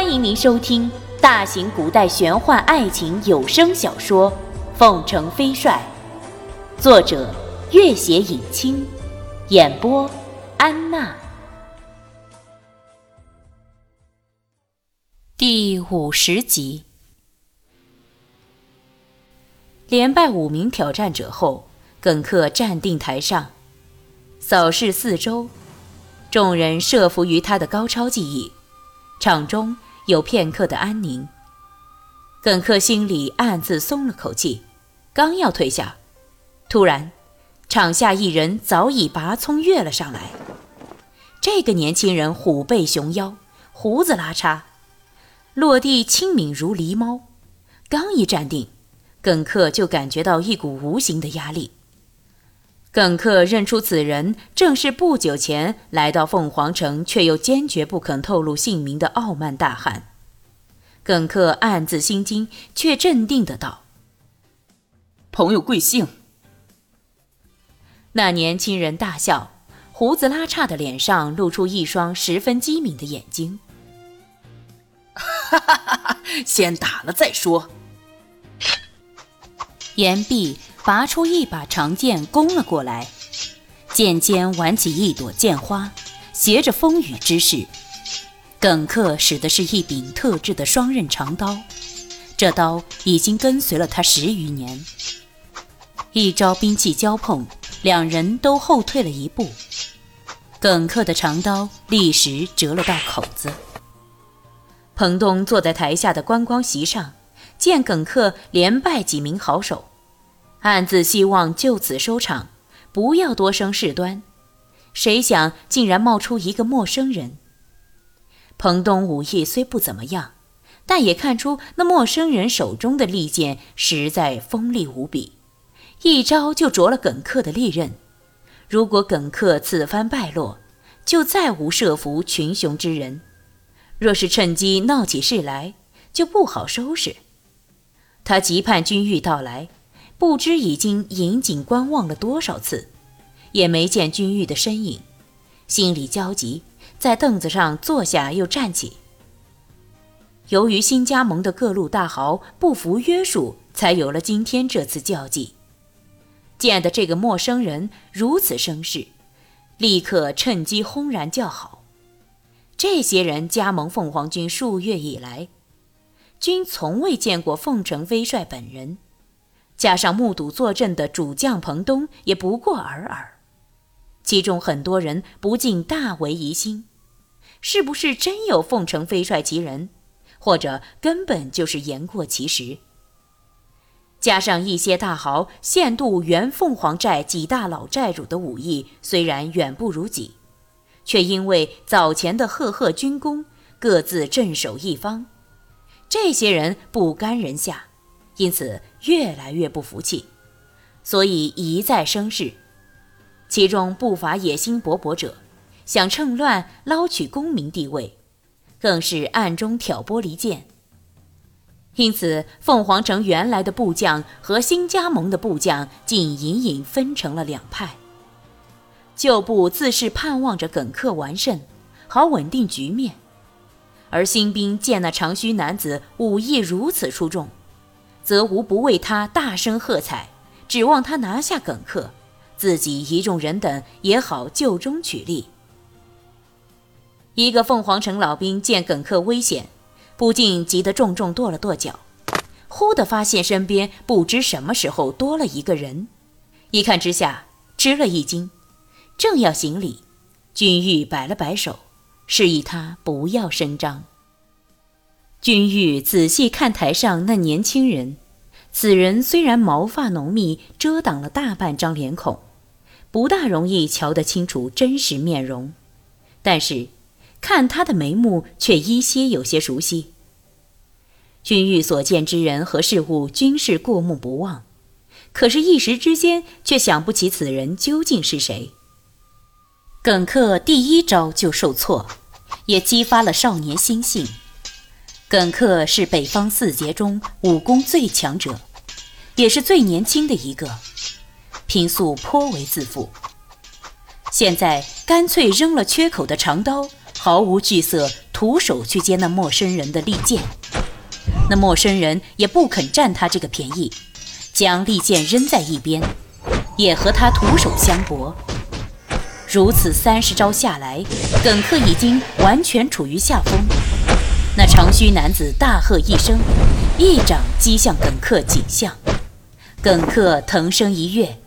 欢迎您收听大型古代玄幻爱情有声小说《凤城飞帅》，作者：月写影清，演播：安娜。第五十集，连败五名挑战者后，耿克站定台上，扫视四周，众人慑服于他的高超技艺。场中有片刻的安宁。耿克心里暗自松了口气，刚要退下，突然，场下一人早已拔葱跃了上来。这个年轻人虎背熊腰，胡子拉碴，落地轻敏如狸猫。刚一站定，耿克就感觉到一股无形的压力。耿克认出此人正是不久前来到凤凰城却又坚决不肯透露姓名的傲慢大汉。耿克暗自心惊，却镇定的道：“朋友贵姓？”那年轻人大笑，胡子拉碴的脸上露出一双十分机敏的眼睛。“哈哈哈哈先打了再说。”言毕。拔出一把长剑，攻了过来。剑尖挽起一朵剑花，携着风雨之势。耿克使的是一柄特制的双刃长刀，这刀已经跟随了他十余年。一招兵器交碰，两人都后退了一步。耿克的长刀立时折了道口子。彭东坐在台下的观光席上，见耿克连败几名好手。暗自希望就此收场，不要多生事端。谁想竟然冒出一个陌生人。彭东武艺虽不怎么样，但也看出那陌生人手中的利剑实在锋利无比，一招就着了耿克的利刃。如果耿克此番败落，就再无设伏群雄之人；若是趁机闹起事来，就不好收拾。他急盼君玉到来。不知已经引颈观望了多少次，也没见君玉的身影，心里焦急，在凳子上坐下又站起。由于新加盟的各路大豪不服约束，才有了今天这次较技。见的这个陌生人如此声势，立刻趁机轰然叫好。这些人加盟凤凰军数月以来，均从未见过凤城飞帅本人。加上目睹坐镇的主将彭东也不过尔尔，其中很多人不禁大为疑心：是不是真有凤城飞帅其人，或者根本就是言过其实？加上一些大豪限度原凤凰寨几大老寨主的武艺虽然远不如己，却因为早前的赫赫军功，各自镇守一方，这些人不甘人下。因此越来越不服气，所以一再生事。其中不乏野心勃勃者，想趁乱捞取功名地位，更是暗中挑拨离间。因此，凤凰城原来的部将和新加盟的部将竟隐隐分成了两派。旧部自是盼望着耿克完胜，好稳定局面；而新兵见那长须男子武艺如此出众。则无不为他大声喝彩，指望他拿下耿克，自己一众人等也好就中取利。一个凤凰城老兵见耿克危险，不禁急得重重跺了跺脚，忽地发现身边不知什么时候多了一个人，一看之下吃了一惊，正要行礼，君玉摆了摆手，示意他不要声张。君玉仔细看台上那年轻人，此人虽然毛发浓密，遮挡了大半张脸孔，不大容易瞧得清楚真实面容，但是看他的眉目却依稀有些熟悉。君玉所见之人和事物均是过目不忘，可是，一时之间却想不起此人究竟是谁。耿克第一招就受挫，也激发了少年心性。耿克是北方四杰中武功最强者，也是最年轻的一个，平素颇为自负。现在干脆扔了缺口的长刀，毫无惧色，徒手去接那陌生人的利剑。那陌生人也不肯占他这个便宜，将利剑扔在一边，也和他徒手相搏。如此三十招下来，耿克已经完全处于下风。那长须男子大喝一声，一掌击向耿克颈项。耿克腾身一跃，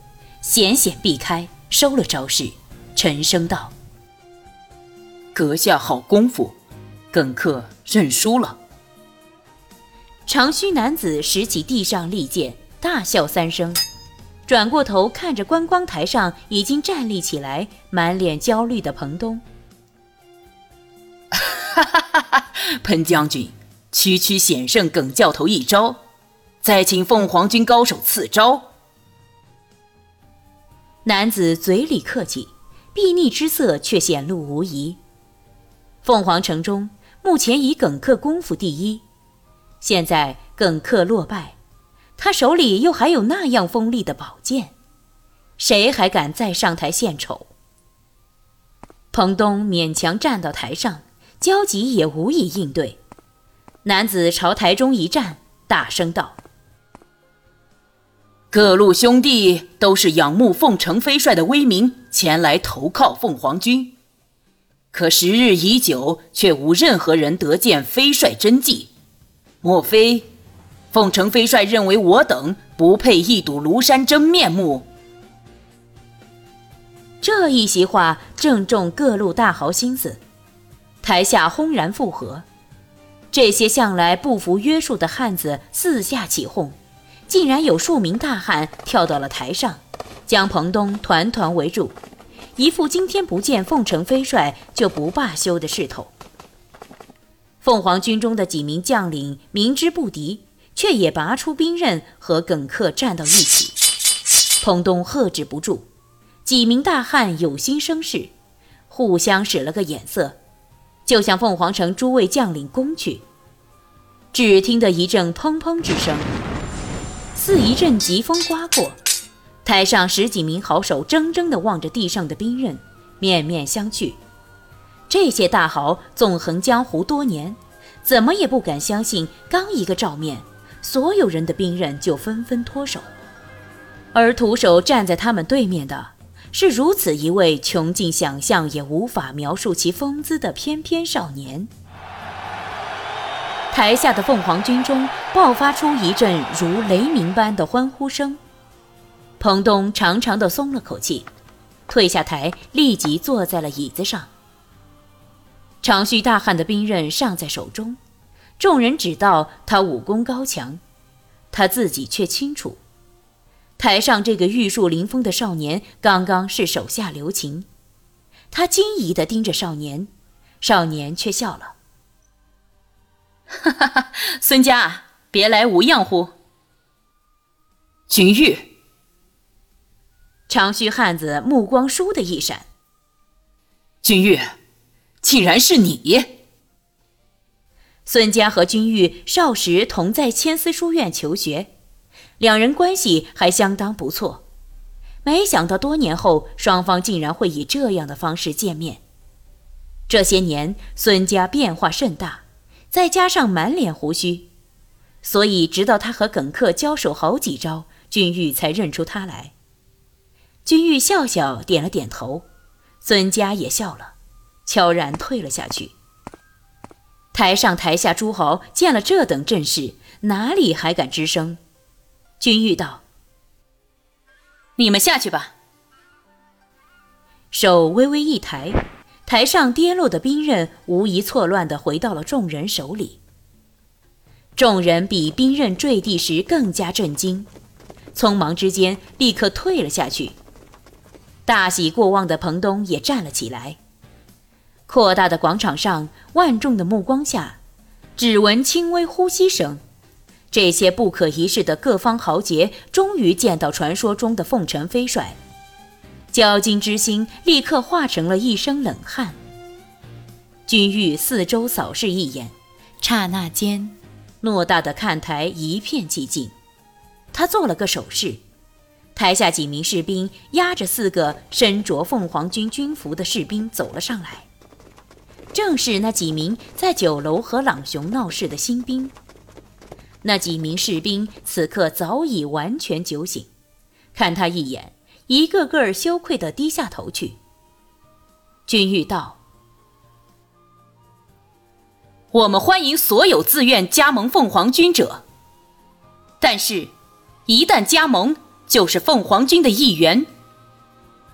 险险避开，收了招式，沉声道：“阁下好功夫，耿克认输了。”长须男子拾起地上利剑，大笑三声，转过头看着观光台上已经站立起来、满脸焦虑的彭东：“哈哈哈哈！彭将军，区区险胜耿教头一招。”再请凤凰军高手赐招。男子嘴里客气，睥睨之色却显露无疑。凤凰城中目前以耿克功夫第一，现在耿克落败，他手里又还有那样锋利的宝剑，谁还敢再上台献丑？彭东勉强站到台上，焦急也无以应对。男子朝台中一站，大声道。各路兄弟都是仰慕凤城飞帅的威名前来投靠凤凰军，可时日已久，却无任何人得见飞帅真迹。莫非凤城飞帅认为我等不配一睹庐山真面目？这一席话正中各路大豪心思，台下轰然附和。这些向来不服约束的汉子四下起哄。竟然有数名大汉跳到了台上，将彭东团团围住，一副今天不见凤城飞帅就不罢休的势头。凤凰军中的几名将领明知不敌，却也拔出兵刃和耿克站到一起。彭东喝止不住，几名大汉有心生事，互相使了个眼色，就向凤凰城诸位将领攻去。只听得一阵砰砰之声。似一阵疾风刮过，台上十几名好手怔怔地望着地上的兵刃，面面相觑。这些大豪纵横江湖多年，怎么也不敢相信，刚一个照面，所有人的兵刃就纷纷脱手。而徒手站在他们对面的，是如此一位穷尽想象也无法描述其风姿的翩翩少年。台下的凤凰军中爆发出一阵如雷鸣般的欢呼声，彭东长长的松了口气，退下台，立即坐在了椅子上。长须大汉的兵刃尚在手中，众人只道他武功高强，他自己却清楚，台上这个玉树临风的少年刚刚是手下留情。他惊疑地盯着少年，少年却笑了。哈哈哈，孙家，别来无恙乎？君玉，长须汉子目光倏的一闪。君玉，竟然是你！孙家和君玉少时同在千丝书院求学，两人关系还相当不错。没想到多年后，双方竟然会以这样的方式见面。这些年，孙家变化甚大。再加上满脸胡须，所以直到他和耿克交手好几招，君玉才认出他来。君玉笑笑点了点头，孙家也笑了，悄然退了下去。台上台下诸侯见了这等阵势，哪里还敢吱声？君玉道：“你们下去吧。”手微微一抬。台上跌落的兵刃无疑错乱地回到了众人手里。众人比兵刃坠地时更加震惊，匆忙之间立刻退了下去。大喜过望的彭东也站了起来。扩大的广场上，万众的目光下，只闻轻微呼吸声。这些不可一世的各方豪杰终于见到传说中的凤尘飞帅。骄矜之心立刻化成了一身冷汗。君玉四周扫视一眼，刹那间，偌大的看台一片寂静。他做了个手势，台下几名士兵押着四个身着凤凰军军服的士兵走了上来。正是那几名在酒楼和朗雄闹事的新兵。那几名士兵此刻早已完全酒醒，看他一眼，一个个羞愧地低下头去。君玉道：“我们欢迎所有自愿加盟凤凰军者，但是，一旦加盟，就是凤凰军的一员，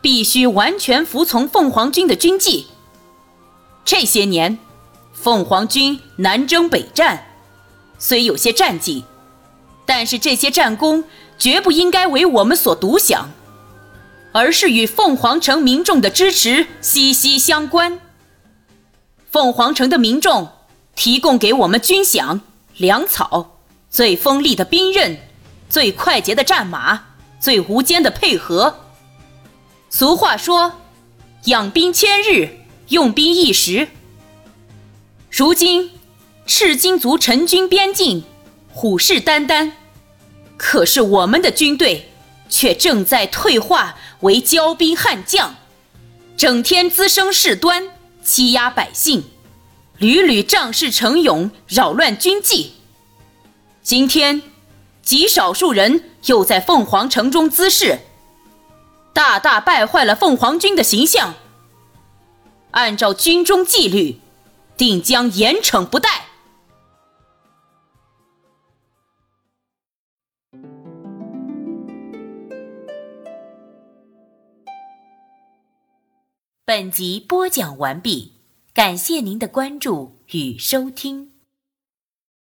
必须完全服从凤凰军的军纪。这些年，凤凰军南征北战。”虽有些战绩，但是这些战功绝不应该为我们所独享，而是与凤凰城民众的支持息息相关。凤凰城的民众提供给我们军饷、粮草、最锋利的兵刃、最快捷的战马、最无间的配合。俗话说：“养兵千日，用兵一时。”如今。赤金族陈军边境，虎视眈眈，可是我们的军队却正在退化为骄兵悍将，整天滋生事端，欺压百姓，屡屡仗势逞勇，扰乱军纪。今天，极少数人又在凤凰城中滋事，大大败坏了凤凰军的形象。按照军中纪律，定将严惩不贷。本集播讲完毕，感谢您的关注与收听。